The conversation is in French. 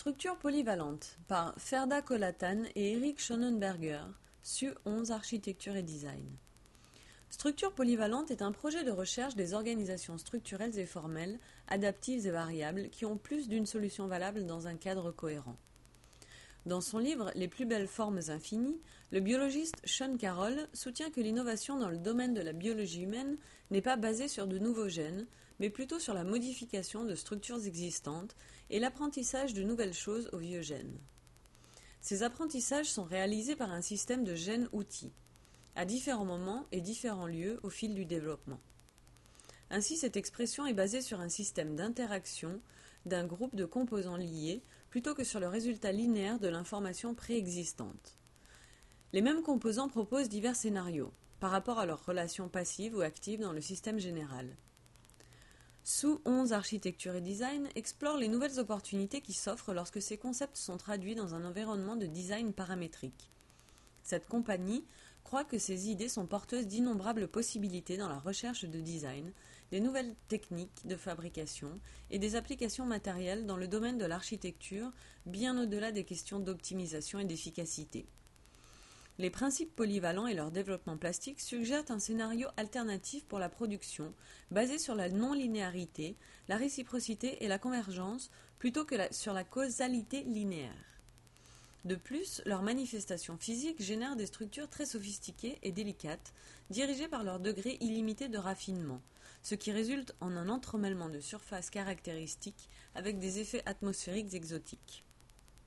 Structure polyvalente par Ferda Kolatan et Eric Schonenberger, SU 11 Architecture et Design. Structure polyvalente est un projet de recherche des organisations structurelles et formelles, adaptives et variables, qui ont plus d'une solution valable dans un cadre cohérent. Dans son livre Les plus belles formes infinies, le biologiste Sean Carroll soutient que l'innovation dans le domaine de la biologie humaine n'est pas basée sur de nouveaux gènes, mais plutôt sur la modification de structures existantes et l'apprentissage de nouvelles choses aux vieux gènes. Ces apprentissages sont réalisés par un système de gènes-outils, à différents moments et différents lieux au fil du développement. Ainsi, cette expression est basée sur un système d'interaction d'un groupe de composants liés plutôt que sur le résultat linéaire de l'information préexistante. Les mêmes composants proposent divers scénarios par rapport à leurs relations passives ou actives dans le système général. Sous 11 Architecture et Design explore les nouvelles opportunités qui s'offrent lorsque ces concepts sont traduits dans un environnement de design paramétrique. Cette compagnie croit que ces idées sont porteuses d'innombrables possibilités dans la recherche de design, des nouvelles techniques de fabrication et des applications matérielles dans le domaine de l'architecture, bien au-delà des questions d'optimisation et d'efficacité. Les principes polyvalents et leur développement plastique suggèrent un scénario alternatif pour la production, basé sur la non-linéarité, la réciprocité et la convergence, plutôt que sur la causalité linéaire. De plus, leurs manifestations physiques génèrent des structures très sophistiquées et délicates, dirigées par leur degré illimité de raffinement, ce qui résulte en un entremêlement de surfaces caractéristiques avec des effets atmosphériques exotiques.